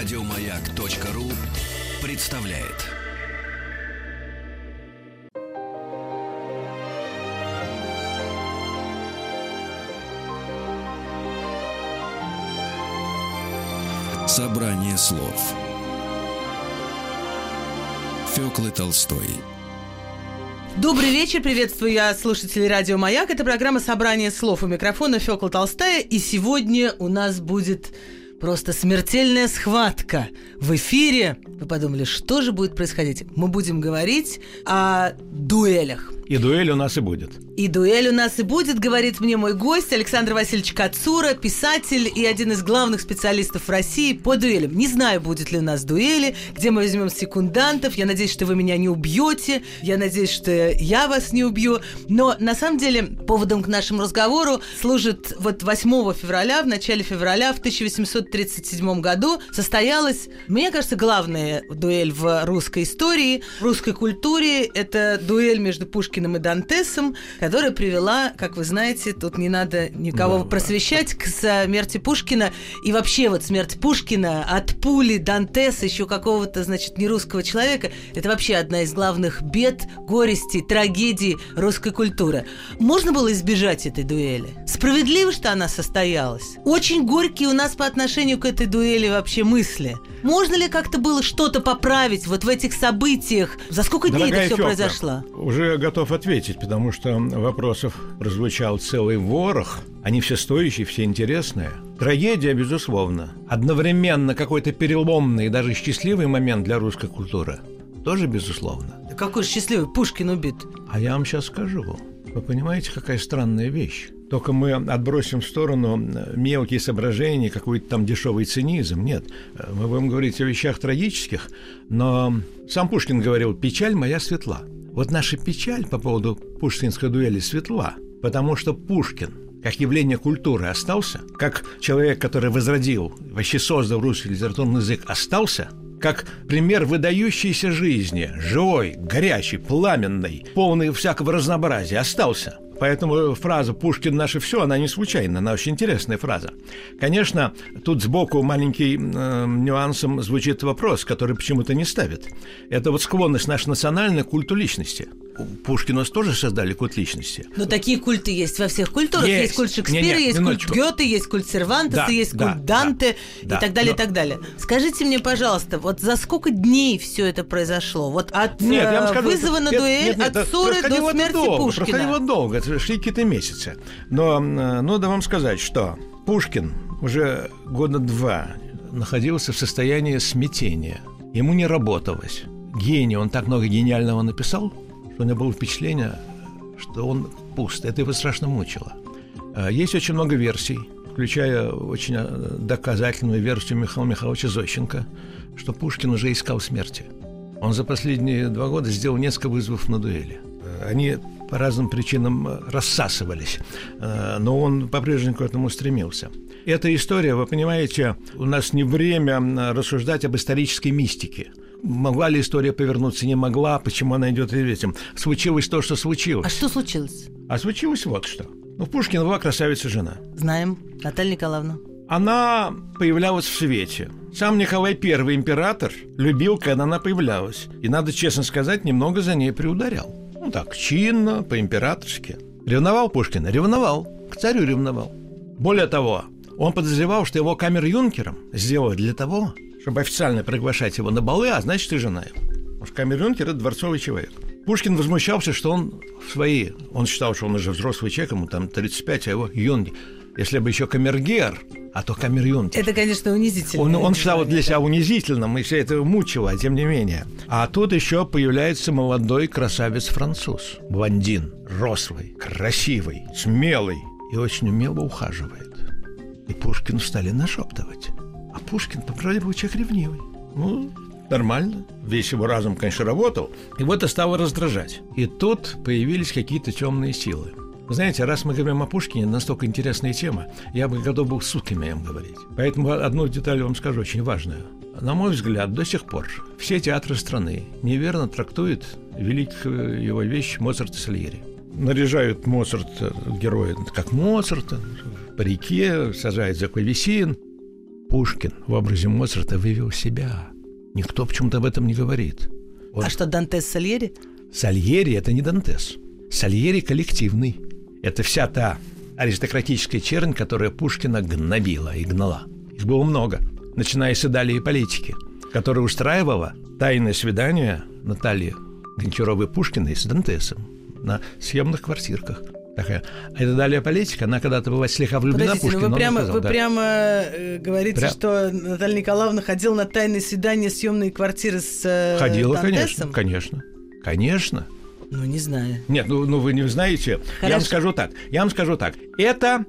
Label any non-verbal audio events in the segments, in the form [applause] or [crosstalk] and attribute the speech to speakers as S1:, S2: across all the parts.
S1: Радиомаяк.ру представляет. Собрание слов Фёклы Толстой
S2: Добрый вечер, приветствую я слушателей Радио Маяк. Это программа «Собрание слов» у микрофона Фёкла Толстая. И сегодня у нас будет просто смертельная схватка в эфире. Вы подумали, что же будет происходить? Мы будем говорить о дуэлях.
S3: И дуэль у нас и будет.
S2: И дуэль у нас и будет, говорит мне мой гость Александр Васильевич Кацура, писатель и один из главных специалистов России по дуэлям. Не знаю, будет ли у нас дуэли, где мы возьмем секундантов. Я надеюсь, что вы меня не убьете. Я надеюсь, что я вас не убью. Но на самом деле поводом к нашему разговору служит вот 8 февраля, в начале февраля в 1837 году состоялась, мне кажется, главная дуэль в русской истории, в русской культуре. Это дуэль между Пушкиным Пушкиным и Дантесом, которая привела, как вы знаете, тут не надо никого да, просвещать, к смерти Пушкина. И вообще вот смерть Пушкина от пули Дантеса, еще какого-то, значит, нерусского человека, это вообще одна из главных бед, горестей, трагедий русской культуры. Можно было избежать этой дуэли? Справедливо, что она состоялась? Очень горькие у нас по отношению к этой дуэли вообще мысли. Можно ли как-то было что-то поправить вот в этих событиях? За сколько дней
S3: Дорогая
S2: это все
S3: Фёкла,
S2: произошло?
S3: Уже готов готов ответить, потому что вопросов прозвучал целый ворох. Они все стоящие, все интересные. Трагедия, безусловно. Одновременно какой-то переломный и даже счастливый момент для русской культуры. Тоже безусловно.
S2: Да какой счастливый? Пушкин убит.
S3: А я вам сейчас скажу. Вы понимаете, какая странная вещь? Только мы отбросим в сторону мелкие соображения, какой-то там дешевый цинизм. Нет, мы будем говорить о вещах трагических, но сам Пушкин говорил «печаль моя светла». Вот наша печаль по поводу пушкинской дуэли светла, потому что Пушкин как явление культуры остался, как человек, который возродил, вообще создал русский литературный язык, остался, как пример выдающейся жизни, живой, горячий, пламенный, полный всякого разнообразия, остался – Поэтому фраза «Пушкин наше все», она не случайна, она очень интересная фраза. Конечно, тут сбоку маленький э, нюансом звучит вопрос, который почему-то не ставит. Это вот склонность нашей национальной к культу личности – Пушкина тоже создали культ личности.
S2: Но такие культы есть во всех культурах. Есть, есть культ Шекспира, не, не, есть минуточку. культ Гёте, есть культ Сервантеса, да, есть да, культ Данте да, и так далее, но... и так далее. Скажите мне, пожалуйста, вот за сколько дней все это произошло? Вот от нет, э, скажу, вызова на дуэль, нет, нет, от ссоры до смерти
S3: долго,
S2: Пушкина.
S3: Проходило долго, шли какие-то месяцы. Но э, надо вам сказать, что Пушкин уже года два находился в состоянии смятения. Ему не работалось. Гений, он так много гениального написал – у меня было впечатление, что он пуст. Это его страшно мучило. А, есть очень много версий, включая очень а, доказательную версию Михаила Михайловича Зощенко, что Пушкин уже искал смерти. Он за последние два года сделал несколько вызовов на дуэли. Они по разным причинам рассасывались, а, но он по-прежнему к этому стремился. Эта история, вы понимаете, у нас не время рассуждать об исторической мистике – Могла ли история повернуться, не могла, почему она идет этим. Случилось то, что случилось.
S2: А что случилось?
S3: А случилось вот что. Ну, в Пушкина была красавица жена.
S2: Знаем. Наталья Николаевна.
S3: Она появлялась в свете. Сам Николай I, император, любил, когда она появлялась. И, надо честно сказать, немного за ней приударял. Ну так, чинно, по-императорски. Ревновал Пушкина? Ревновал. К царю ревновал. Более того, он подозревал, что его камер-юнкером сделали для того, чтобы официально приглашать его на балы, а значит и жена его. Потому что камер-юнкер – это дворцовый человек. Пушкин возмущался, что он свои... Он считал, что он уже взрослый человек, ему там 35, а его юнги. Если бы еще камергер, а то камер-юнкер.
S2: Это, конечно, унизительно.
S3: Он, он считал для себя унизительным, и все это мучило, а тем не менее. А тут еще появляется молодой красавец-француз. Блондин, рослый, красивый, смелый и очень умело ухаживает. И Пушкин стали нашептывать. А Пушкин, по правде, был человек ревнивый. Ну, нормально. Весь его разум, конечно, работал. И вот это стало раздражать. И тут появились какие-то темные силы. Знаете, раз мы говорим о Пушкине, настолько интересная тема, я бы готов был сутками им говорить. Поэтому одну деталь вам скажу, очень важную. На мой взгляд, до сих пор все театры страны неверно трактуют великую его вещь Моцарт и Сальери. Наряжают Моцарт героя как Моцарта, по реке, сажают за клавесин – Пушкин в образе Моцарта вывел себя. Никто почему-то об этом не говорит.
S2: Он... А что, Дантес Сальери?
S3: Сальери – это не Дантес. Сальери коллективный. Это вся та аристократическая чернь, которая Пушкина гнобила и гнала. Их было много, начиная с Идалии политики, которая устраивала тайное свидание Натальи Гончаровой Пушкиной с Дантесом на съемных квартирках такая. А это далее политика, она когда-то была слегка влюблена
S2: Подождите, ну вы прямо,
S3: сказал,
S2: вы
S3: да.
S2: прямо э, говорите,
S3: Пря...
S2: что Наталья Николаевна ходила на тайные свидания, съемные квартиры с э,
S3: Ходила,
S2: Дантесом?
S3: конечно, конечно, конечно.
S2: Ну, не знаю.
S3: Нет, ну, ну вы не знаете.
S2: Хорошо.
S3: Я вам скажу так. Я вам скажу так. Это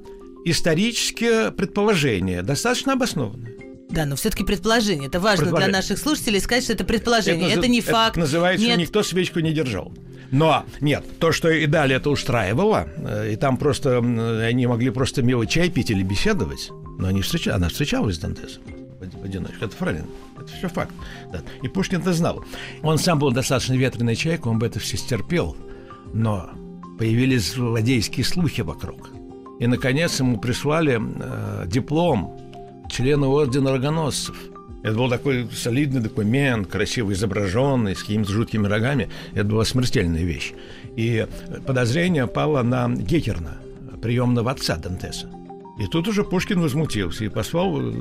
S3: историческое предположение, достаточно обоснованное.
S2: Да, но все-таки предположение. Это важно
S3: Предположение.
S2: для наших слушателей сказать, что это предположение. Это,
S3: назы-
S2: не факт.
S3: называется,
S2: Нет.
S3: никто свечку не держал. Но нет, то, что и далее это устраивало, э, и там просто они могли просто мило чай пить или беседовать, но они встреча... она встречалась с Дантесом в одиночку. Это правильно. Это все факт. Да. И Пушкин это знал. Он сам был достаточно ветреный человек, он бы это все стерпел. Но появились злодейские слухи вокруг. И, наконец, ему прислали э, диплом члена ордена рогоносцев. Это был такой солидный документ, красиво изображенный, с какими-то жуткими рогами. Это была смертельная вещь. И подозрение пало на Гекерна, приемного отца Дантеса. И тут уже Пушкин возмутился и послал э,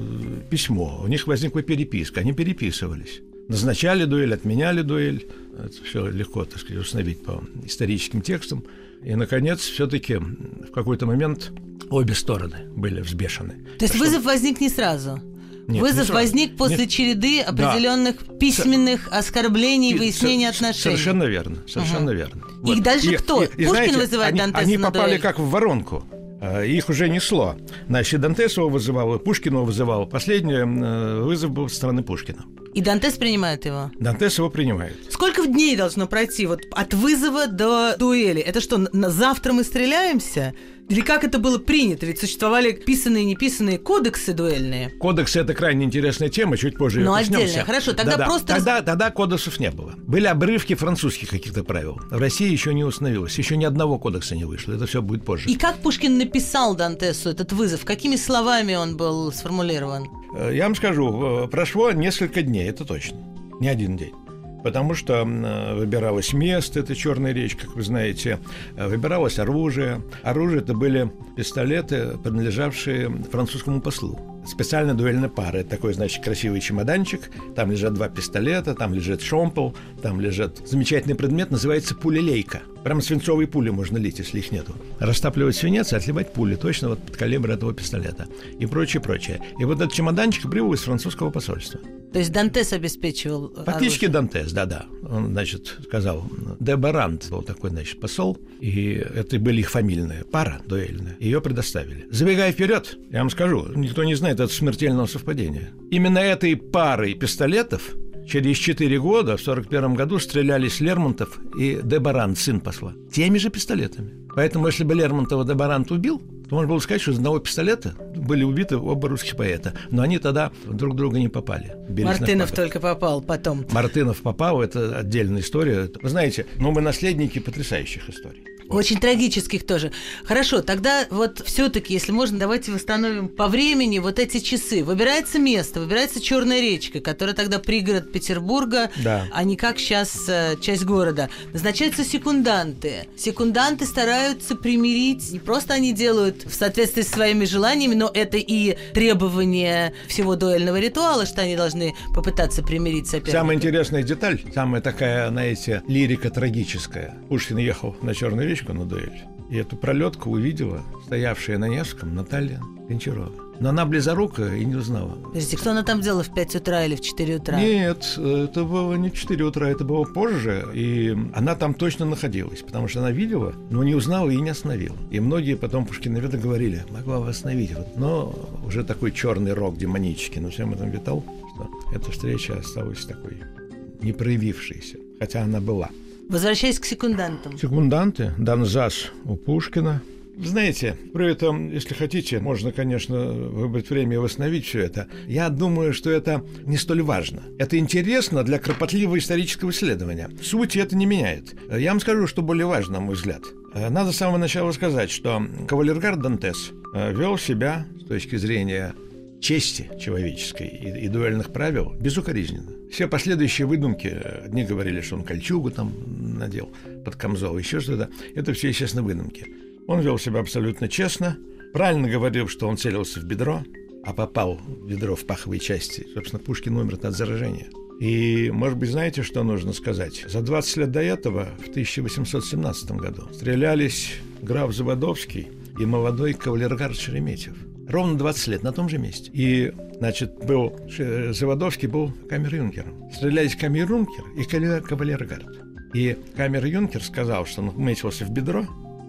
S3: письмо. У них возникла переписка, они переписывались. Назначали дуэль, отменяли дуэль. Это все легко, так сказать, установить по историческим текстам. И, наконец, все-таки в какой-то момент обе стороны были взбешены.
S2: То есть
S3: что-
S2: вызов возник не сразу.
S3: Нет, не
S2: вызов
S3: сразу.
S2: возник после
S3: Нет.
S2: череды определенных письменных оскорблений,
S3: И
S2: выяснения
S3: со-
S2: отношений.
S3: Совершенно верно, совершенно верно.
S2: И дальше кто? Пушкин вызывает
S3: они,
S2: Дантеса
S3: Они попали
S2: дуэль?
S3: как в воронку. Э, Их уже несло. Значит, Дантесова вызывало, Пушкина вызывало. Последний э, вызов был со стороны Пушкина.
S2: И Дантес принимает его.
S3: Дантес его принимает.
S2: Сколько дней должно пройти вот от вызова до дуэли? Это что, на- завтра мы стреляемся? Или как это было принято? Ведь существовали писанные и неписанные кодексы дуэльные.
S3: Кодекс – это крайне интересная тема, чуть позже
S2: Ну, отдельно. Хорошо, тогда
S3: Да-да.
S2: просто-
S3: Тогда, тогда кодексов не было. Были обрывки французских каких-то правил. В России еще не установилось. Еще ни одного кодекса не вышло. Это все будет позже.
S2: И как Пушкин написал Дантесу этот вызов? Какими словами он был сформулирован?
S3: Э, Я вам скажу, э, прошло несколько дней, это точно. Не один день. Потому что выбиралось место, это Черная речь, как вы знаете, э, выбиралось оружие. Оружие это были пистолеты, принадлежавшие французскому послу. Специальная дуэльная пара. Это такой, значит, красивый чемоданчик. Там лежат два пистолета, там лежит шомпол, там лежит замечательный предмет, называется пулелейка. Прямо свинцовые пули можно лить, если их нету. Растапливать свинец и отливать пули, точно вот под калибр этого пистолета. И прочее, прочее. И вот этот чемоданчик прибыл из французского посольства.
S2: То есть Дантес обеспечивал
S3: Фактически
S2: оружие.
S3: Дантес, да-да. Он, значит, сказал, де Барант был такой, значит, посол, и это были их фамильная пара дуэльная. Ее предоставили. Забегая вперед, я вам скажу, никто не знает это смертельного совпадения. Именно этой парой пистолетов через 4 года, в 41 году, стрелялись Лермонтов и де Барант, сын посла. Теми же пистолетами. Поэтому, если бы Лермонтова де Барант убил, то можно было сказать, что из одного пистолета были убиты оба русских поэта. Но они тогда друг друга не попали.
S2: Мартынов
S3: шпагах.
S2: только попал потом.
S3: Мартынов попал, это отдельная история. Вы знаете, но мы наследники потрясающих историй.
S2: Очень трагических тоже. Хорошо, тогда вот все-таки, если можно, давайте восстановим по времени вот эти часы. Выбирается место, выбирается Черная речка, которая тогда пригород Петербурга,
S3: Да.
S2: а не как сейчас часть города. Назначаются секунданты. Секунданты стараются примирить. Не просто они делают в соответствии с своими желаниями, но это и требование всего дуэльного ритуала, что они должны попытаться примирить соперника.
S3: Самая интересная деталь, самая такая, знаете, лирика трагическая. Пушкин ехал на Черную речку на дуэль. И эту пролетку увидела стоявшая на Невском Наталья Гончарова. Но она близорукая и не узнала.
S2: Подождите, что она там делала в 5 утра или в 4 утра?
S3: Нет, это было не в 4 утра, это было позже, и она там точно находилась, потому что она видела, но не узнала и не остановила. И многие потом Пушкиноведы говорили, могла бы остановить, вот, но уже такой черный рок демонический на всем этом витал, что эта встреча осталась такой не проявившейся, хотя она была.
S2: Возвращаясь к секундантам.
S3: Секунданты, Донзас у Пушкина. Знаете, про это, если хотите, можно, конечно, выбрать время и восстановить все это. Я думаю, что это не столь важно. Это интересно для кропотливого исторического исследования. Суть это не меняет. Я вам скажу, что более важно, на мой взгляд. Надо с самого начала сказать, что кавалергард Дантес э, вел себя с точки зрения чести человеческой и, и дуэльных правил безукоризненно. Все последующие выдумки, одни говорили, что он кольчугу там надел под камзол, еще что-то, это все, естественно, выдумки. Он вел себя абсолютно честно, правильно говорил, что он целился в бедро, а попал в бедро в паховой части. Собственно, Пушкин умер от заражения. И, может быть, знаете, что нужно сказать? За 20 лет до этого, в 1817 году, стрелялись граф Заводовский и молодой кавалергард Шереметьев. Ровно 20 лет на том же месте. И, значит, был Заводовский был камер-юнкером. Стрелялись камер-юнкер и кавалергард. И камер-юнкер сказал, что он метился в бедро,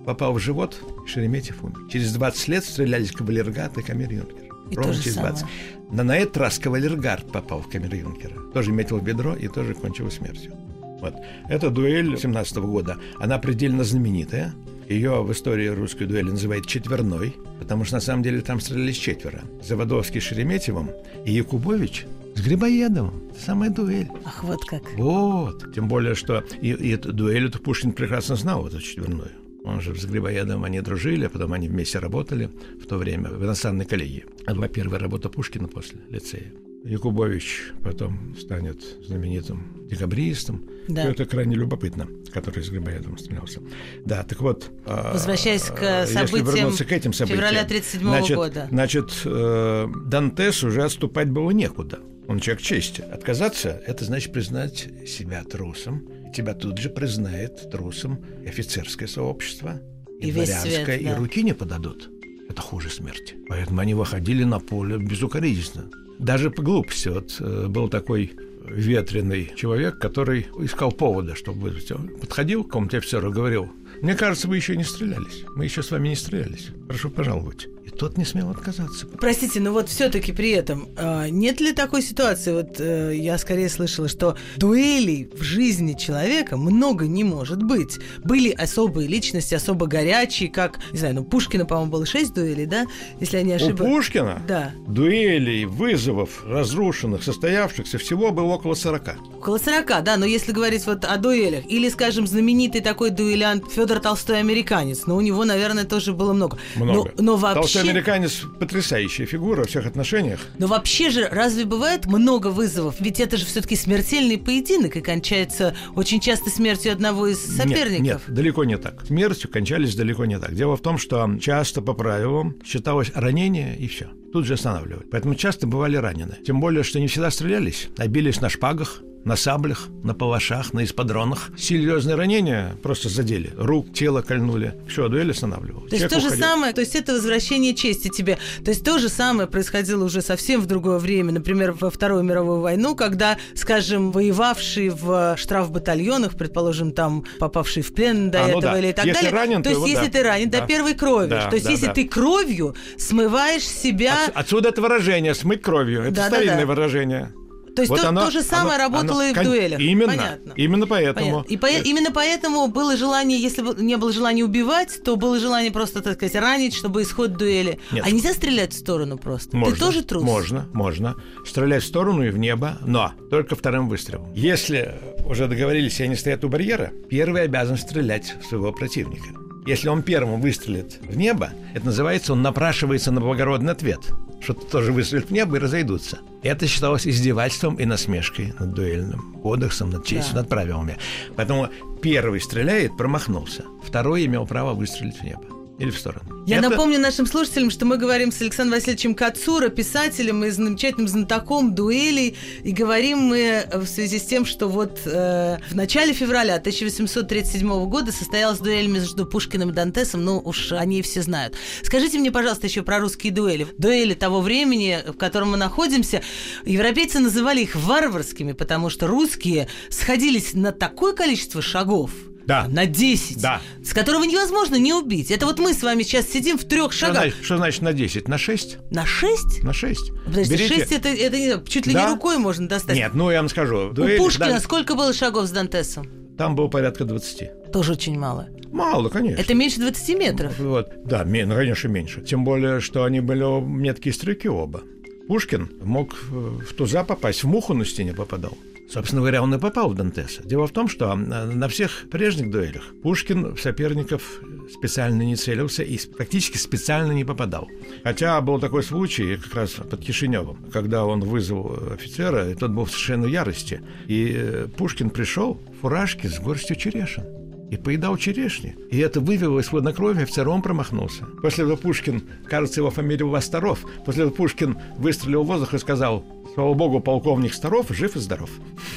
S3: попал в живот, и Шереметьев умер. Через 20 лет стрелялись кавалергард и камер-юнкер.
S2: И
S3: Ровно через 20.
S2: самое.
S3: Но на этот раз кавалергард попал в камеру Юнкера. Тоже метил в бедро и тоже кончил смертью. Вот. Эта дуэль 17 года, она предельно знаменитая. Ее в истории русской дуэли называют четверной, потому что на самом деле там стрелялись четверо. Заводовский с Шереметьевым и Якубович с Грибоедовым. Самая дуэль.
S2: Ах, вот как.
S3: Вот. Тем более, что и, и эту дуэль эту Пушкин прекрасно знал, эту четверную. Он же с Грибоедовым они дружили, а потом они вместе работали в то время в иностранной коллегии. Это была первая работа Пушкина после лицея. Якубович потом станет знаменитым декабристом.
S2: Да.
S3: Это крайне любопытно, который с Грибоедовым стрелялся. Да, так вот... а,
S2: Возвращаясь к
S3: если
S2: событиям
S3: вернуться к этим событиям,
S2: февраля 37
S3: значит,
S2: года.
S3: Значит, э, Дантес уже отступать было некуда. Он человек чести. Отказаться – это значит признать себя трусом. И тебя тут же признает трусом и офицерское сообщество, и,
S2: И
S3: дворянское,
S2: свет,
S3: и
S2: да.
S3: руки не подадут. Это хуже смерти. Поэтому они выходили на поле безукоризненно. Даже по глупости. Вот э, был такой ветреный человек, который искал повода, чтобы подходил к какому-то офицеру и говорил, мне кажется, вы еще не стрелялись. Мы еще с вами не стрелялись. Прошу пожаловать. И тот не смел отказаться.
S2: Простите, но вот все-таки при этом а, нет ли такой ситуации? Вот э, я скорее слышала, что дуэлей в жизни человека много не может быть. Были особые личности, особо горячие, как, не знаю, ну Пушкина, по-моему, было шесть дуэлей, да? Если я не
S3: У
S2: ошибаюсь.
S3: Пушкина
S2: Да.
S3: дуэлей, вызовов, разрушенных, состоявшихся всего было около 40.
S2: Около 40, да, но если говорить вот о дуэлях, или, скажем, знаменитый такой дуэлянт Федор Толстой американец, но у него, наверное, тоже было много.
S3: Много.
S2: Но, но вообще...
S3: Толстой американец потрясающая фигура во всех отношениях.
S2: Но вообще же, разве бывает много вызовов? Ведь это же все-таки смертельный поединок и кончается очень часто смертью одного из соперников.
S3: Нет, нет, далеко не так. Смертью кончались далеко не так. Дело в том, что часто по правилам считалось ранение и все. Тут же останавливали. Поэтому часто бывали ранены. Тем более, что не всегда стрелялись, а бились на шпагах, на саблях, на палашах, на исподронах. Серьезные ранения просто задели. Рук, тело кольнули. Все, дуэль останавливалась.
S2: То есть
S3: Человек
S2: то же
S3: уходил.
S2: самое, то есть это возвращение чести тебе. То есть то же самое происходило уже совсем в другое время, например, во Вторую мировую войну, когда, скажем, воевавшие в штрафбатальонах, предположим, там попавшие в плен до
S3: А, ну
S2: этого
S3: да.
S2: или так
S3: Если
S2: далее.
S3: ранен,
S2: то
S3: то
S2: есть если
S3: да.
S2: ты ранен
S3: Да.
S2: до первой крови,
S3: Да,
S2: то есть
S3: да,
S2: если
S3: да.
S2: ты кровью смываешь себя,
S3: Отс- Отсюда это выражение «смыть кровью». Это
S2: Да-да-да.
S3: старинное выражение.
S2: То есть
S3: Вот
S2: то,
S3: оно-
S2: то же самое
S3: оно-
S2: работало
S3: оно-
S2: и в дуэлях.
S3: Именно.
S2: Понятно.
S3: Именно поэтому.
S2: Понятно. И по- именно поэтому было желание, если бы не было желания убивать, то было желание просто, так сказать, ранить, чтобы исход дуэли.
S3: Нет.
S2: А нельзя стрелять в сторону просто.
S3: Можно,
S2: Ты тоже трус?
S3: Можно, можно. Стрелять в сторону и в небо, но только вторым выстрелом. Если уже договорились, и они стоят у барьера, первый обязан стрелять в своего противника. Если он первым выстрелит в небо, это называется, он напрашивается на благородный ответ. Что-то тоже выстрелит в небо и разойдутся. Это считалось издевательством и насмешкой над дуэльным кодексом, над честью,
S2: Да.
S3: над правилами. Поэтому первый стреляет, промахнулся. Второй имел право выстрелить в небо или в сторону.
S2: Я
S3: Это-
S2: напомню нашим слушателям, что мы говорим с Александром Васильевичем Кацура, писателем и замечательным знатоком дуэлей, и говорим мы в связи с тем, что вот э, в начале февраля 1837 года состоялась дуэль между Пушкиным и Дантесом, ну уж они все знают. Скажите мне, пожалуйста, еще про русские дуэли. Дуэли того времени, в котором мы находимся, европейцы называли их варварскими, потому что русские сходились на такое количество шагов,
S3: Да.
S2: на 10,
S3: Да.
S2: с которого невозможно не убить. Это вот мы с вами сейчас сидим в трех
S3: Что
S2: шагах.
S3: значит, что значит на 10? На 6?
S2: На 6?
S3: На 6.
S2: Подождите, 6 это, это не- чуть ли
S3: Да.
S2: не рукой можно достать.
S3: Нет, ну я вам скажу.
S2: У
S3: дуэль,
S2: Пушкина
S3: да,
S2: сколько было шагов с Дантесом?
S3: там было порядка 20.
S2: Тоже очень мало.
S3: Мало, конечно.
S2: Это меньше 20 метров.
S3: Вот. Да, ну, конечно, меньше. Тем более, что они были меткие стрелки оба. Пушкин мог э, в туза попасть, в муху на стене попадал. Собственно говоря, он и попал в Дантеса. Дело в том, что на всех прежних дуэлях Пушкин в соперников специально не целился и практически специально не попадал. Хотя был такой случай как раз под Кишиневым, когда он вызвал офицера, и тот был в совершенно ярости. И э, Пушкин пришел в фуражке с горстью черешин и поедал черешни. И это вывело из хладнокровия, втором промахнулся. После этого Пушкин, кажется, его фамилия Восторов, после этого Пушкин выстрелил в воздух и сказал, слава богу, полковник Старов жив и здоров.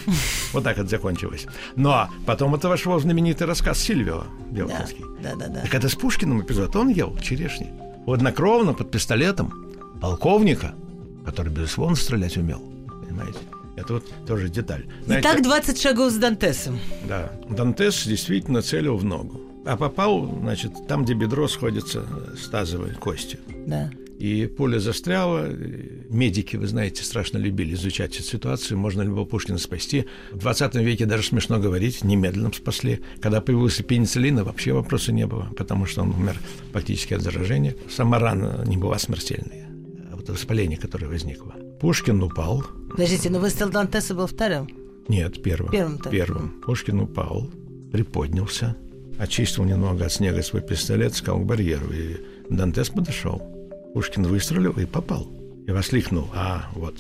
S3: [laughs] Вот так это закончилось. Но потом это вошло в знаменитый рассказ Сильвио Белкинский.
S2: Да, да, да.
S3: Так это с Пушкиным эпизод. Он ел черешни. Хладнокровно, под пистолетом полковника, который, безусловно, стрелять умел. Понимаете? Это вот тоже деталь.
S2: Знаете, Итак, 20 шагов с Дантесом.
S3: Да. Дантес действительно целил в ногу. А попал, значит, там, где бедро сходится с тазовой костью.
S2: Да.
S3: И пуля застряла. Медики, вы знаете, страшно любили изучать эту ситуацию. Можно любого Пушкина спасти. В 20 веке даже смешно говорить, немедленно спасли. Когда появился пенициллин, вообще вопроса не было, потому что он умер практически от заражения. Сама рана не была смертельной, а вот воспаление, которое возникло. Пушкин упал.
S2: Подождите, но выстрел Дантеса был вторым?
S3: Нет, первым.
S2: Первым.
S3: Первым. Пушкин упал, приподнялся, очистил немного от снега свой пистолет, сказал к барьеру, и Дантес подошел. Пушкин выстрелил и попал. И воскликнул, а, вот,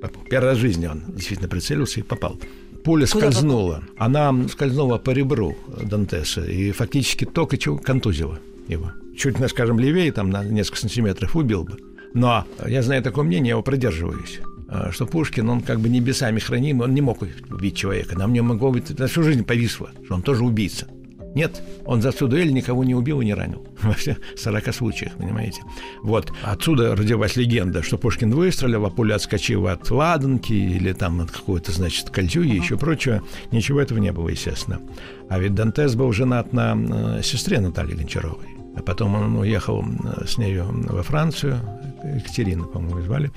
S3: попал. Первый раз в жизни он действительно прицелился и попал. Пуля Куда скользнула. Попал? Она скользнула по ребру Дантеса и фактически только контузила его. Чуть, скажем, левее, там на несколько сантиметров убил бы. Но я знаю такое мнение, я его продерживаюсь что Пушкин, он как бы небесами храним, он не мог убить человека. На мне могло быть, на всю жизнь повисло, что он тоже убийца. Нет, он за всю дуэль никого не убил и не ранил. [laughs] Во всех 40 случаях, понимаете. Вот. Отсюда родилась легенда, что Пушкин выстрелил, а пуля отскочила от ладанки или там от какой-то, значит, кольчуги и еще прочего. Ничего этого не было, естественно. А ведь Дантес был женат на э, сестре Натальи Гончаровой. А потом он уехал э, с нею во Францию, Екатерина, по-моему, звали,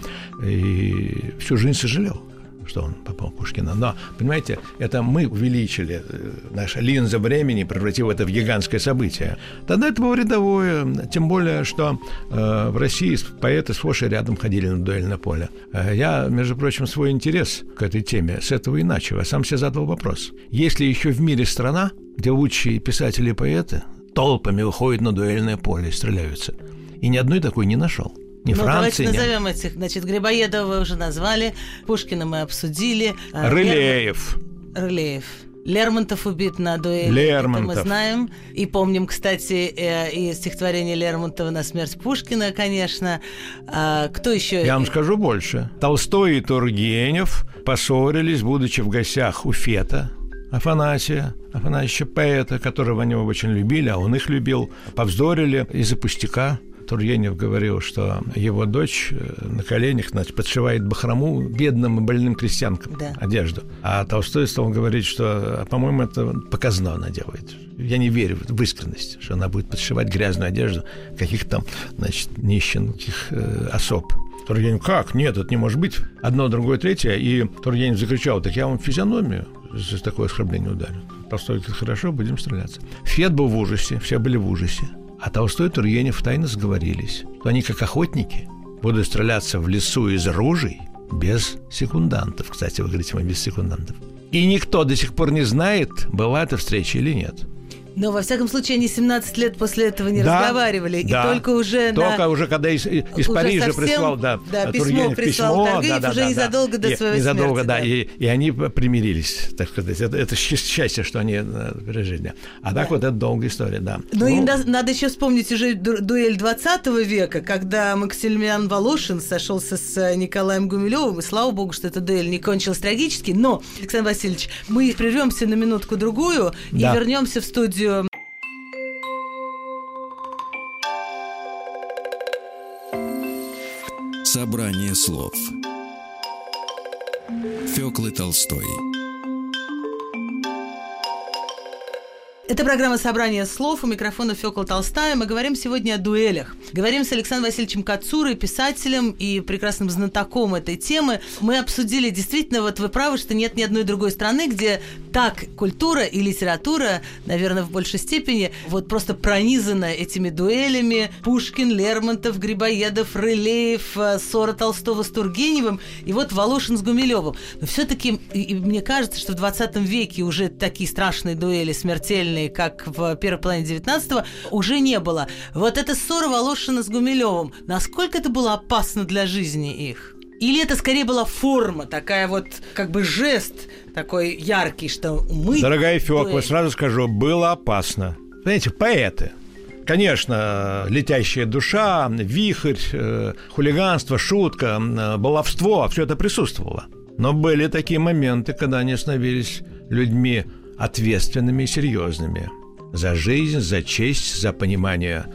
S3: и всю жизнь сожалел что он попал Пушкина. Но, понимаете, это мы увеличили, э, наша линза времени превратила это в гигантское событие. Тогда это было рядовое, тем более, что э, в России поэты сплошь и рядом ходили на дуэльное поле. Э, я, между прочим, свой интерес к этой теме с этого и начал. Я сам себе задал вопрос. Есть ли еще в мире страна, где лучшие писатели и поэты толпами выходят на дуэльное поле и стреляются? И ни одной такой не нашел. Не ну, Франции,
S2: давайте назовем этих. Значит, Грибоедова вы уже назвали, Пушкина мы обсудили.
S3: А, Рылеев.
S2: Рылеев. Лермонтов убит на дуэли.
S3: Лермонтов.
S2: Это мы знаем. И помним, кстати, э, и стихотворение Лермонтова на смерть Пушкина, конечно. А, кто еще?
S3: Я вам скажу больше. Толстой и Тургенев поссорились, будучи в гостях у Фета, Афанасия, Афанасия поэта, которого они очень любили, а он их любил, повздорили из-за пустяка. Тургенев говорил, что его дочь э, на коленях значит, подшивает бахрому бедным и больным крестьянкам да. одежду. А Толстой стал говорить, что, «А, по-моему, это показно она делает. Я не верю в искренность, что она будет подшивать грязную одежду каких-то там, значит, нищенских э, особ. Тургенев, как? Нет, это не может быть. Одно, другое, третье. И Тургенев закричал, так я вам физиономию за такое оскорбление ударю. Толстой говорит, хорошо, будем стреляться. Фет был в ужасе, все были в ужасе. А Толстой и Тургенев тайно сговорились, что они, как охотники, будут стреляться в лесу из ружей без секундантов. Кстати, вы говорите, мы без секундантов. И никто до сих пор не знает, была эта встреча или нет.
S2: Но, во всяком случае, они 17 лет после этого не да, разговаривали. Да. И только уже...
S3: Только на... уже, когда из, из уже Парижа совсем, прислал, да,
S2: да письмо Тургенев, прислал письмо, Таргиев, да, да, уже да, незадолго да. до своей
S3: незадолго,
S2: смерти.
S3: да. да. И, и они примирились, так сказать. Это, это счастье, что они э, пережили. А так да. вот это долгая история, да.
S2: Ну, ну и надо, надо еще вспомнить уже дуэль 20 века, когда Максимилиан Волошин сошелся с э, Николаем Гумилевым, и слава богу, что эта дуэль не кончилась трагически. Но, Александр Васильевич, мы прервемся на минутку-другую да. и вернемся в студию
S1: Собрание слов. Фёклы Толстой
S2: Это программа «Собрание слов». У микрофона Фёкла Толстая. Мы говорим сегодня о дуэлях. Говорим с Александром Васильевичем Кацурой, писателем и прекрасным знатоком этой темы. Мы обсудили, действительно, вот вы правы, что нет ни одной другой страны, где так культура и литература, наверное, в большей степени, вот просто пронизана этими дуэлями. Пушкин, Лермонтов, Грибоедов, Рылеев, э, Сора Толстого с Тургеневым и вот Волошин с Гумилевым. Но все-таки, мне кажется, что в 20 веке уже такие страшные дуэли, смертельные, сильные, как в первой половине 19-го, уже не было. Вот эта ссора Волошина с Гумилевым, насколько это было опасно для жизни их? Или это скорее была форма, такая вот как бы жест такой яркий, что мы...
S3: Дорогая Фёкла, сразу скажу, было опасно. Знаете, поэты, Конечно, летящая душа, вихрь, э, хулиганство, шутка, э, баловство, все это присутствовало. Но были такие моменты, когда они становились людьми ответственными и серьезными за жизнь, за честь, за понимание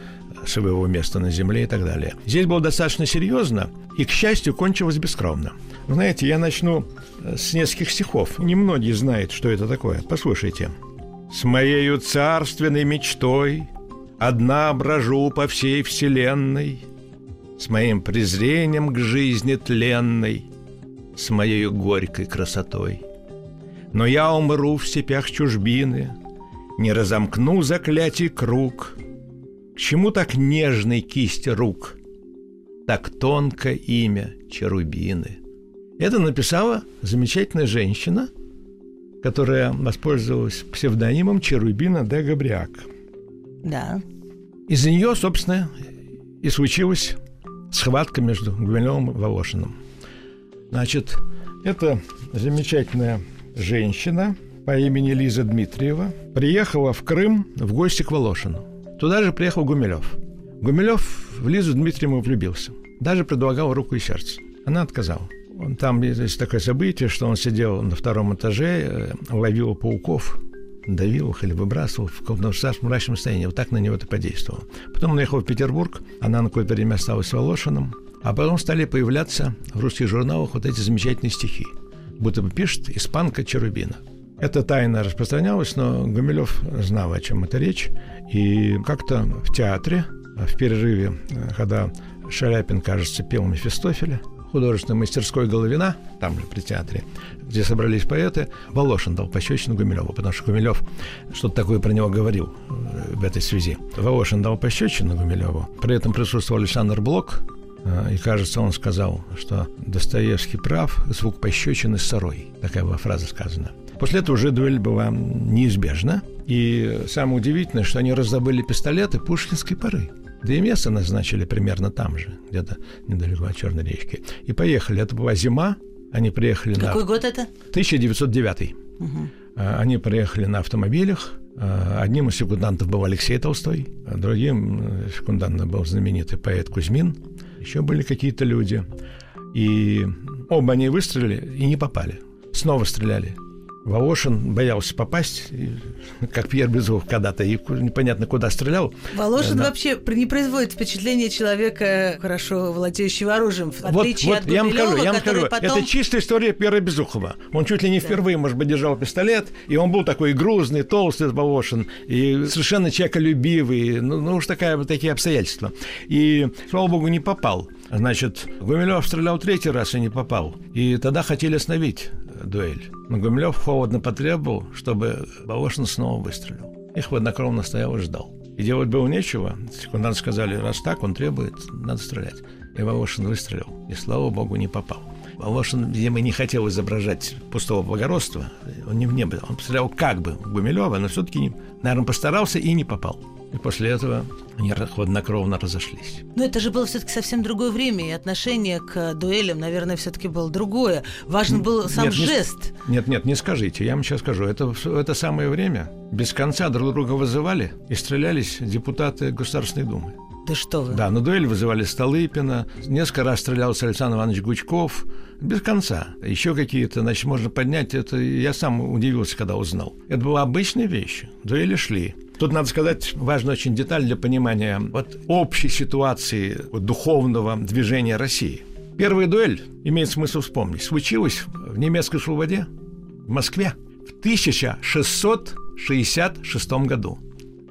S3: своего места на земле и так далее. Здесь было достаточно серьезно, и, к счастью, кончилось бескровно. Знаете, я начну э, с нескольких стихов. Немногие знают, что это такое. Послушайте. «С моею царственной мечтой Одна брожу по всей вселенной, С моим презрением к жизни тленной, С моей горькой красотой. Но я умру в степях чужбины, Не разомкну заклятий круг. К чему так нежной кисть рук? Так тонко имя Черубины. Это написала замечательная женщина, которая воспользовалась псевдонимом Черубина де Габриак.
S2: Да.
S3: Из-за нее, собственно, и случилась схватка между Гумилевым и Волошиным. Значит, это замечательная женщина по имени Лиза Дмитриева приехала в Крым в гости к Волошину. Туда же приехал Гумилев. Гумилев в Лизу Дмитриеву влюбился. Даже предлагал руку и сердце. Она отказала. Он, там есть такое событие, что он сидел на втором этаже, э, ловил пауков, давил их или выбрасывал в каком-то мрачном состоянии. Вот так на него это подействовало. Потом он уехал в Петербург, она на какое-то время осталась с Волошиным, а потом стали появляться в русских журналах вот эти замечательные стихи будто бы пишет испанка Черубина. Это тайна распространялась, но Гумилев знал, о чем это речь. И как-то в театре, в перерыве, когда Шаляпин, кажется, пел Мефистофеля, художественной мастерской Головина, там же при театре, где собрались поэты, Волошин дал пощечину Гумилеву, потому что Гумилев что-то такое про него говорил э, в этой связи. Волошин дал пощечину Гумилеву, при этом присутствовал Александр Блок, и, кажется, он сказал, что Достоевский прав, звук пощечины с сорой. Такая была фраза сказана. После этого уже дуэль была неизбежна. И самое удивительное, что они раздобыли пистолеты пушкинской поры. Да и место назначили примерно там же, где-то недалеко от Черной речки. И поехали. Это была зима. Они приехали
S2: Какой
S3: на...
S2: Какой год это?
S3: 1909. Угу. Они приехали на автомобилях. А, одним из секундантов был Алексей Толстой, а другим э, секундантом был знаменитый поэт Кузьмин еще были какие-то люди. И оба они выстрелили и не попали. Снова стреляли. Волошин боялся попасть, [laughs] как Пьер Безухов когда-то, и непонятно куда стрелял.
S2: Волошин да. вообще не производит впечатление человека, хорошо владеющего оружием, в отличие вот, вот, от я вам скажу, я вам скажу, потом...
S3: это чистая история Пьера Безухова. Он чуть ли не впервые, да. может быть, держал пистолет, и он был такой грузный, толстый Волошин, и совершенно человеколюбивый, ну, ну уж такая, вот такие обстоятельства. И, слава богу, не попал. Значит, Гумилев стрелял третий раз и не попал. И тогда хотели остановить дуэль. Но Гумилев холодно потребовал, чтобы Волошин снова выстрелил. И хладнокровно стоял и ждал. И делать было нечего. Секунданты сказали, раз так, он требует, надо стрелять. И Волошин выстрелил. И, слава богу, не попал. Волошин, видимо, не хотел изображать пустого благородства. Он не, не был. Он стрелял как бы Гумилева, но все-таки, наверное, постарался и не попал. И после этого они хладнокровно разошлись.
S2: Но это же было все-таки совсем другое время, и отношение к дуэлям, наверное, все-таки было другое. Важен был сам нет, жест.
S3: Не, нет, нет, не скажите, я вам сейчас скажу. Это, это самое время без конца друг друга вызывали и стрелялись депутаты Государственной Думы.
S2: Да что вы?
S3: Да, на дуэль вызывали Столыпина, несколько раз стрелялся Александр Иванович Гучков, без конца. Еще какие-то, значит, можно поднять, это я сам удивился, когда узнал. Это была обычная вещь, дуэли шли. Тут надо сказать важную очень деталь для понимания вот общей ситуации духовного движения России. Первая дуэль, имеет смысл вспомнить, случилась в немецкой слободе в Москве в 1600 1966 году.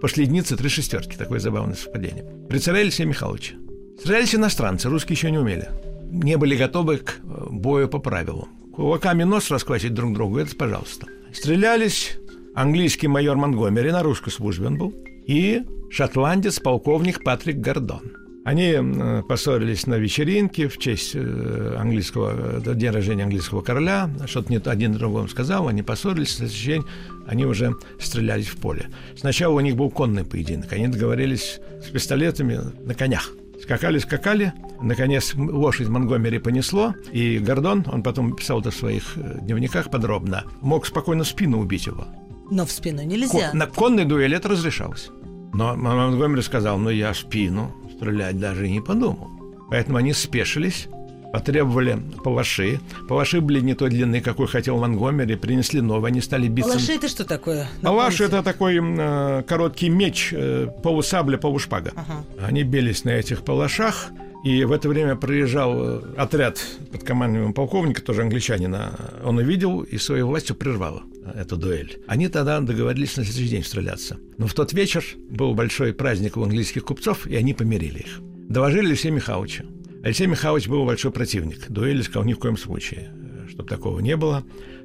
S3: После единицы три шестерки. Такое забавное совпадение. При царе Алексея Михайловича. Стрелялись иностранцы, русские еще не умели. Не были готовы к бою по правилам. Кулаками нос расквасить друг другу, это пожалуйста. Стрелялись английский майор Монгомери, на русской службе он был, и шотландец полковник Патрик Гордон. Они э, поссорились на вечеринке в честь э, английского, э, дня рождения английского короля. Что-то не один другому сказал, они поссорились, на следующий день они уже стрелялись в поле. Сначала у них был конный поединок. Они договорились с пистолетами на конях. Скакали, скакали. Наконец лошадь Монгомери понесло, и Гордон, он потом писал это в своих дневниках подробно, мог спокойно спину убить его.
S2: Но в спину нельзя.
S3: Кон, на конной дуэли это разрешалось. Но Монгомери сказал, ну я спину стрелять даже и не подумал. Поэтому они спешились, потребовали палаши. Палаши были не той длины, какой хотел Монгомери, принесли новые, они стали биться.
S2: Палаши это что такое?
S3: Палаш это такой э, короткий меч, э, полусабля, полушпага. Ага. Они бились на этих палашах, и в это время проезжал э, отряд под командованием полковника, тоже англичанина. Он увидел и своей властью прервал эту дуэль. Они тогда договорились на следующий день стреляться. Но в тот вечер был большой праздник у английских купцов, и они помирили их. Доложили Алексея Михайловича. Алексей Михайлович был большой противник. Дуэли сказал ни в коем случае, чтобы такого не было.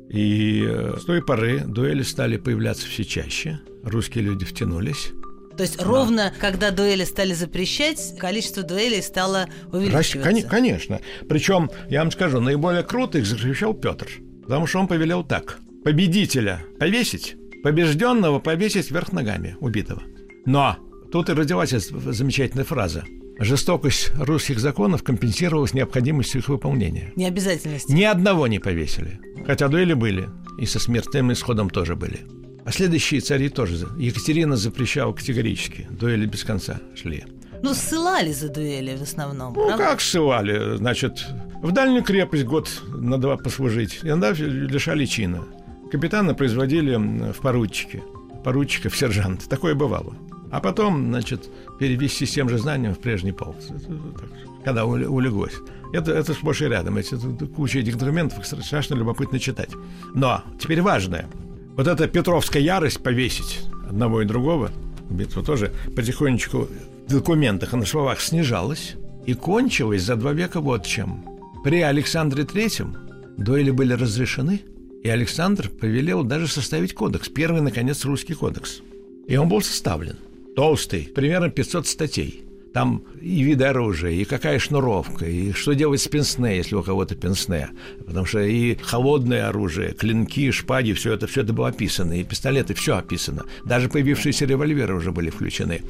S3: И э, с той поры дуэли стали появляться все чаще. Русские люди втянулись.
S2: То есть да. ровно когда дуэли стали запрещать, количество дуэлей стало увеличиваться.
S3: Конечно. Причем, я вам скажу, наиболее круто их защищал Петр. Потому что он повелел так победителя повесить, побежденного повесить вверх ногами убитого. Но тут и родилась замечательная фраза. Жестокость русских законов компенсировалась необходимостью их выполнения.
S2: Не обязательность.
S3: Ни одного не повесили. Хотя дуэли были. И со смертным исходом тоже были. А следующие цари тоже. Екатерина запрещала категорически. Дуэли без конца шли.
S2: Ну, ссылали за дуэли в основном.
S3: Ну, правда? как ссылали? Значит, в дальнюю крепость год на два послужить. Иногда лишали чина. Капитана производили в поручике, поручика в сержант. Такое бывало. А потом, значит, перевести с тем же знанием в прежний полк. Когда улеглось. Это, это сплошь и рядом. Это, это куча этих документов, страшно любопытно читать. Но теперь важное. Вот эта Петровская ярость повесить одного и другого, битва тоже потихонечку в документах и на словах снижалась и кончилась за два века вот чем. При Александре Третьем дуэли были разрешены – и Александр повелел даже составить кодекс, первый, наконец, русский кодекс. И он был составлен. Толстый, примерно 500 статей. Там и виды оружия, и какая шнуровка, и что делать с пенсне, если у кого-то пенсне. Потому что и холодное оружие, клинки, шпаги, все это, все это было описано, и пистолеты, все описано. Даже появившиеся револьверы уже были включены.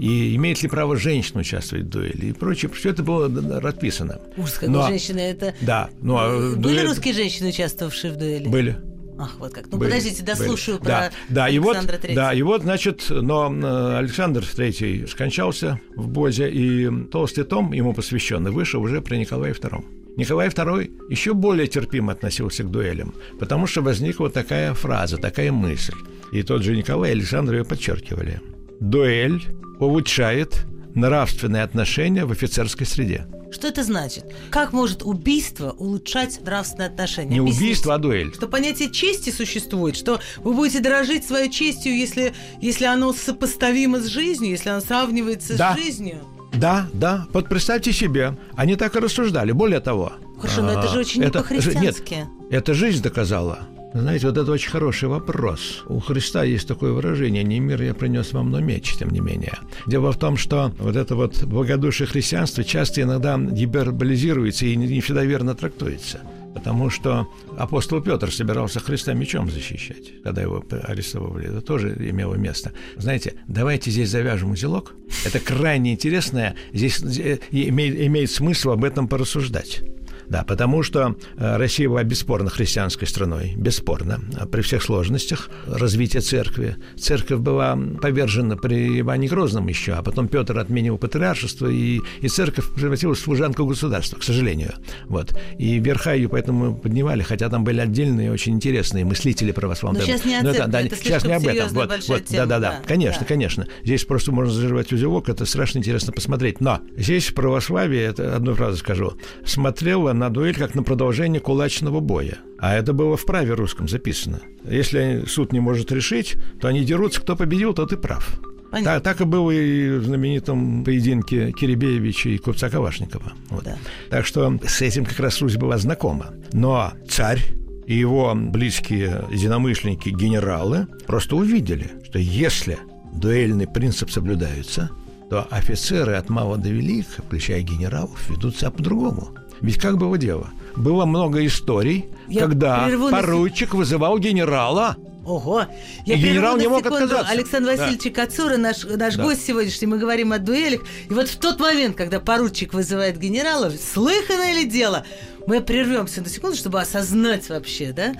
S3: И имеет ли право женщина участвовать в дуэли и прочее, все это было расписано.
S2: Ужас, как но, женщина это...
S3: Да.
S2: Ну, а Были дуэль... русские женщины, участвовавшие в дуэли?
S3: Были.
S2: Ах, вот как. Ну, были, подождите, дослушаю были. про
S3: да, да, Александра вот, III. Да, и вот, значит, но э, Александр III скончался в Бозе, и толстый том, ему посвященный, вышел уже при Николае II. Николай II еще более терпимо относился к дуэлям, потому что возникла такая фраза, такая мысль. И тот же Николай и Александр ее подчеркивали. Дуэль улучшает нравственные отношения в офицерской среде.
S2: Что это значит? Как может убийство улучшать нравственные отношения?
S3: Не Объясните. убийство, а дуэль.
S2: Что понятие чести существует, что вы будете дорожить своей честью, если, если оно сопоставимо с жизнью, если оно сравнивается
S3: да.
S2: с жизнью.
S3: Да, да. Вот представьте себе, они так и рассуждали. Более того.
S2: Хорошо, но это же очень это, не по-христиански. Нет,
S3: это жизнь доказала. Знаете, вот это очень хороший вопрос. У Христа есть такое выражение «Не мир я принес вам, но меч», тем не менее. Дело в том, что вот это вот благодушие христианства часто иногда гиперболизируется и не всегда верно трактуется. Потому что апостол Петр собирался Христа мечом защищать, когда его арестовали. Это тоже имело место. Знаете, давайте здесь завяжем узелок. Это крайне интересное. Здесь э, имеет, имеет смысл об этом порассуждать. Да, потому что э, Россия была бесспорно христианской страной, бесспорно, при всех сложностях развития церкви. Церковь была повержена при Иване Грозном еще, а потом Петр отменил патриаршество, и, и церковь превратилась в служанку государства, к сожалению. Вот. И верха ее поэтому поднимали, хотя там были отдельные, очень интересные мыслители православные.
S2: Но сейчас не о церкви, это, да, это сейчас не об этом. Вот, вот,
S3: да, да, да, конечно, да. конечно. Здесь просто можно заживать узелок, это страшно интересно посмотреть. Но здесь православие, это одну фразу скажу, смотрело на дуэль как на продолжение кулачного боя. А это было в праве русском записано. Если суд не может решить, то они дерутся, кто победил, тот и прав. Так, так и было и в знаменитом поединке Киребеевича и Купца Кавашникова. Вот. Да. Так что с этим как раз Русь была знакома. Но царь и его близкие единомышленники, генералы, просто увидели, что если дуэльный принцип соблюдается, то офицеры от мала до велика, включая генералов, ведут себя по-другому. Ведь как было дело? Было много историй, Я когда поручик на... вызывал генерала
S2: Ого! Я
S3: и генерал не мог секунду. отказаться.
S2: Александр Васильевич да. Кацура, наш, наш да. гость сегодняшний, мы говорим о дуэлях. И вот в тот момент, когда поручик вызывает генерала, слыханное ли дело? Мы прервемся на секунду, чтобы осознать вообще, да?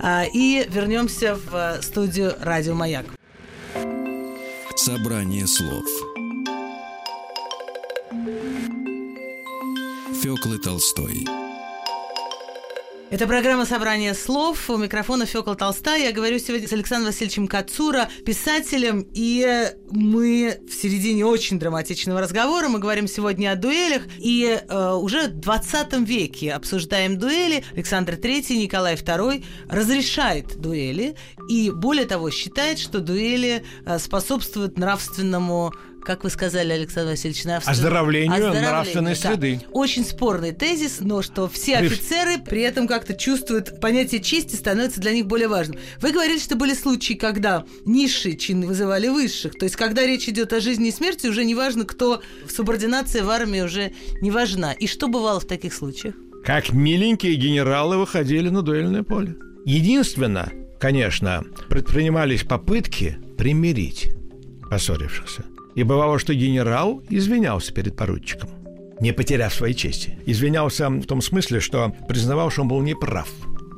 S2: А, и вернемся в э, студию Радио Маяк.
S1: Собрание слов Фёклы Толстой
S2: это программа «Собрание слов». У микрофона Фёкла Толстая. Я говорю сегодня с Александром Васильевичем Кацура, писателем. И мы в середине очень драматичного разговора. Мы говорим сегодня о дуэлях. И э, уже в 20 веке обсуждаем дуэли. Александр III, Николай II разрешает дуэли. И более того, считает, что дуэли э, способствуют нравственному как вы сказали, Александр Васильевич,
S3: нравственному... Оздоровлению, Оздоровлению нравственной да. среды.
S2: Очень спорный тезис, но что все офицеры при этом как-то чувствуют, понятие чести становится для них более важным. Вы говорили, что были случаи, когда низшие чины вызывали высших. То есть, когда речь идет о жизни и смерти, уже не важно, кто в субординации в армии уже не важна. И что бывало в таких случаях?
S3: Как миленькие генералы выходили на дуэльное поле. Единственно, конечно, предпринимались попытки примирить поссорившихся. И бывало, что генерал извинялся перед поручиком, не потеряв своей чести. Извинялся в том смысле, что признавал, что он был неправ.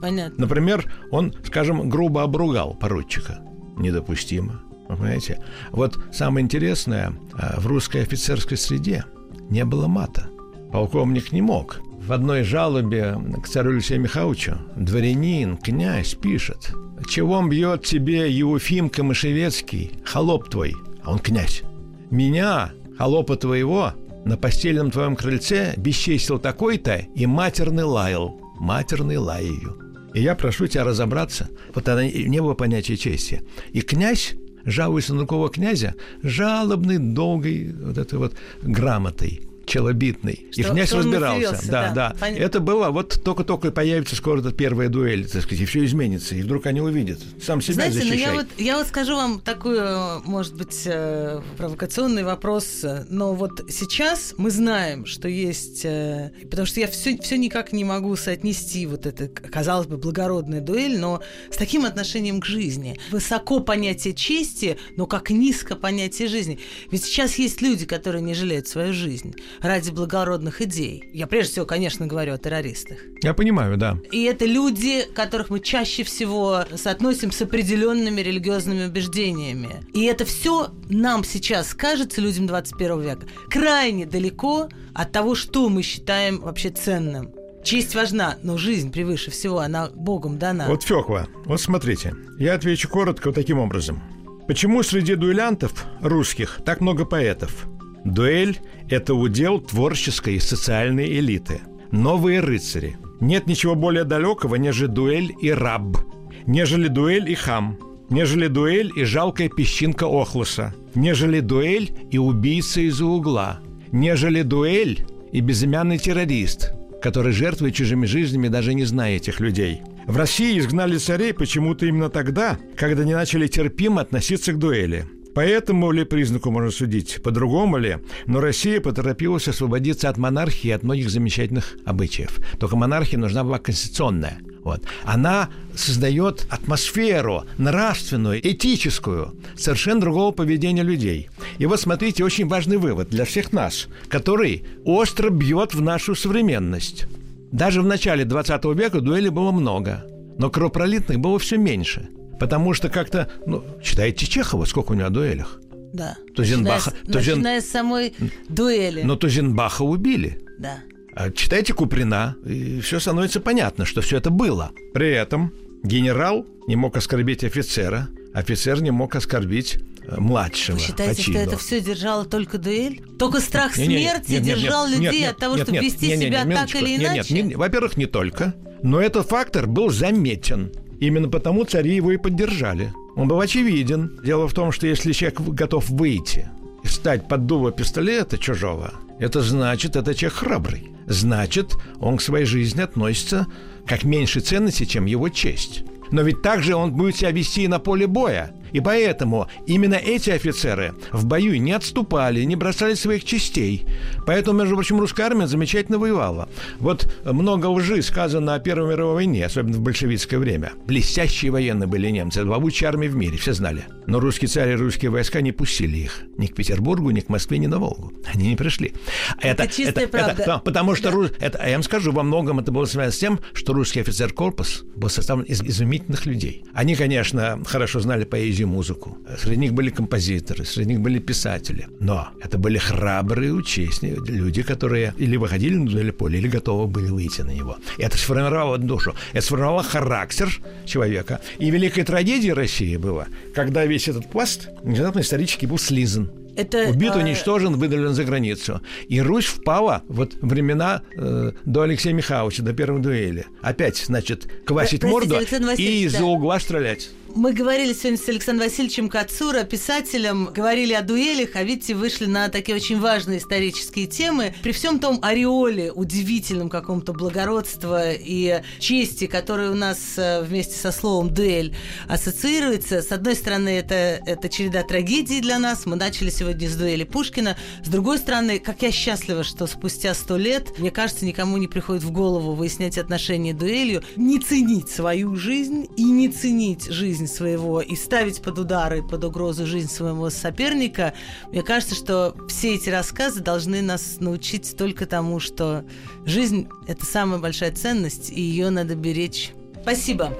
S2: Понятно.
S3: Например, он, скажем, грубо обругал поручика. Недопустимо. Вы понимаете? Вот самое интересное, э, в русской офицерской среде не было мата. Полковник не мог. В одной жалобе к царю Алексею Михайловичу дворянин, князь пишет, «Чего он бьет тебе, Еуфим Камышевецкий, холоп твой?» А он князь. Меня, холопа твоего, на постельном твоем крыльце бесчестил такой-то и матерный лаял, матерный лаяю. И я прошу тебя разобраться, вот тогда не было понятия чести. И князь, жалуясь на другого князя, жалобный, долгой вот этой вот грамотой – челобитный. Что, и князь разбирался. Да, да. да. Это было, вот только-только появится скоро эта первая дуэль, так сказать, и все изменится. И вдруг они увидят. Сам себя Знаете, защищай.
S2: Ну я, вот, я вот скажу вам такой, может быть, э, провокационный вопрос. Но вот сейчас мы знаем, что есть... Э, потому что я все, все никак не могу соотнести вот это, казалось бы, благородная дуэль, но с таким отношением к жизни. Высоко понятие чести, но как низко понятие жизни. Ведь сейчас есть люди, которые не жалеют свою жизнь ради благородных идей. Я прежде всего, конечно, говорю о террористах.
S3: Я понимаю, да.
S2: И это люди, которых мы чаще всего соотносим с определенными религиозными убеждениями. И это все нам сейчас кажется, людям 21 века, крайне далеко от того, что мы считаем вообще ценным. Честь важна, но жизнь превыше всего, она Богом дана.
S3: Вот Фёква, вот смотрите, я отвечу коротко вот таким образом. Почему среди дуэлянтов русских так много поэтов? Дуэль – это удел творческой и социальной элиты. Новые рыцари. Нет ничего более далекого, нежели дуэль и раб. Нежели дуэль и хам. Нежели дуэль и жалкая песчинка Охлуса. Нежели дуэль и убийца из-за угла. Нежели дуэль и безымянный террорист, который жертвует чужими жизнями, даже не зная этих людей. В России изгнали царей почему-то именно тогда, когда не начали терпимо относиться к дуэли – по этому ли признаку можно судить, по-другому ли, но Россия поторопилась освободиться от монархии и от многих замечательных обычаев. Только монархия нужна была конституционная. Вот. Она создает атмосферу нравственную, этическую, совершенно другого поведения людей. И вот смотрите, очень важный вывод для всех нас, который остро бьет в нашу современность. Даже в начале 20 века дуэлей было много, но кровопролитных было все меньше – Потому что как-то, ну, читайте Чехова, сколько у него дуэлях.
S2: Да.
S3: Тузенбаха,
S2: начиная, Тузен... начиная с самой дуэли.
S3: Но Тузенбаха убили.
S2: Да.
S3: А читайте Куприна, и все становится понятно, что все это было. При этом генерал не мог оскорбить офицера, офицер не мог оскорбить э, младшего.
S2: Вы считаете,
S3: Фатино.
S2: что это все держало только дуэль? Только страх
S3: Не,
S2: смерти
S3: нет, нет,
S2: держал
S3: нет,
S2: людей
S3: нет,
S2: от того,
S3: нет,
S2: чтобы
S3: нет,
S2: вести
S3: не, не, не,
S2: себя так
S3: минуточку.
S2: или
S3: Нет,
S2: иначе?
S3: нет, не- во-первых, не только, но этот фактор был заметен. Именно потому цари его и поддержали. Он был очевиден. Дело в том, что если человек готов выйти и встать под дуло пистолета чужого, это значит, это человек храбрый. Значит, он к своей жизни относится как меньшей ценности, чем его честь. Но ведь также он будет себя вести и на поле боя. И поэтому именно эти офицеры в бою не отступали, не бросали своих частей. Поэтому, между прочим, русская армия замечательно воевала. Вот много лжи сказано о Первой мировой войне, особенно в большевистское время. Блестящие военные были немцы, два лучшие армии в мире, все знали. Но русские цари и русские войска не пустили их ни к Петербургу, ни к Москве, ни на Волгу. Они не пришли.
S2: Это чистая правда.
S3: да, потому что, рус- это, а я вам скажу, во многом это было связано с тем, что русский офицер корпус был составлен из изумительных людей. Они, конечно, хорошо знали поэзию и музыку. Среди них были композиторы, среди них были писатели. Но это были храбрые, участники, люди, которые или выходили на дуэль поле, или готовы были выйти на него. И это сформировало душу, это сформировало характер человека. И великой трагедией России было, когда весь этот пласт внезапно исторически был слизан.
S2: Это,
S3: Убит,
S2: э,
S3: уничтожен, выдален за границу. И Русь впала вот времена э, до Алексея Михайловича, до первой дуэли. Опять, значит, квасить морду и из-за
S2: да.
S3: угла стрелять.
S2: Мы говорили сегодня с Александром Васильевичем Кацура, писателем, говорили о дуэлях, а видите, вышли на такие очень важные исторические темы. При всем том ореоле, удивительном каком-то благородства и чести, который у нас э, вместе со словом «дуэль» ассоциируется, с одной стороны, это, это череда трагедий для нас. Мы начали сегодня с дуэли Пушкина. С другой стороны, как я счастлива, что спустя сто лет, мне кажется, никому не приходит в голову выяснять отношения дуэлью, не ценить свою жизнь и не ценить жизнь своего и ставить под удары, под угрозу жизнь своего соперника. Мне кажется, что все эти рассказы должны нас научить только тому, что жизнь – это самая большая ценность, и ее надо беречь. Спасибо.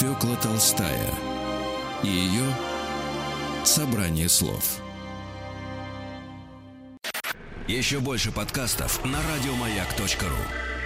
S1: Фёкла Толстая и ее собрание слов.
S4: Еще больше подкастов на радиомаяк.ру.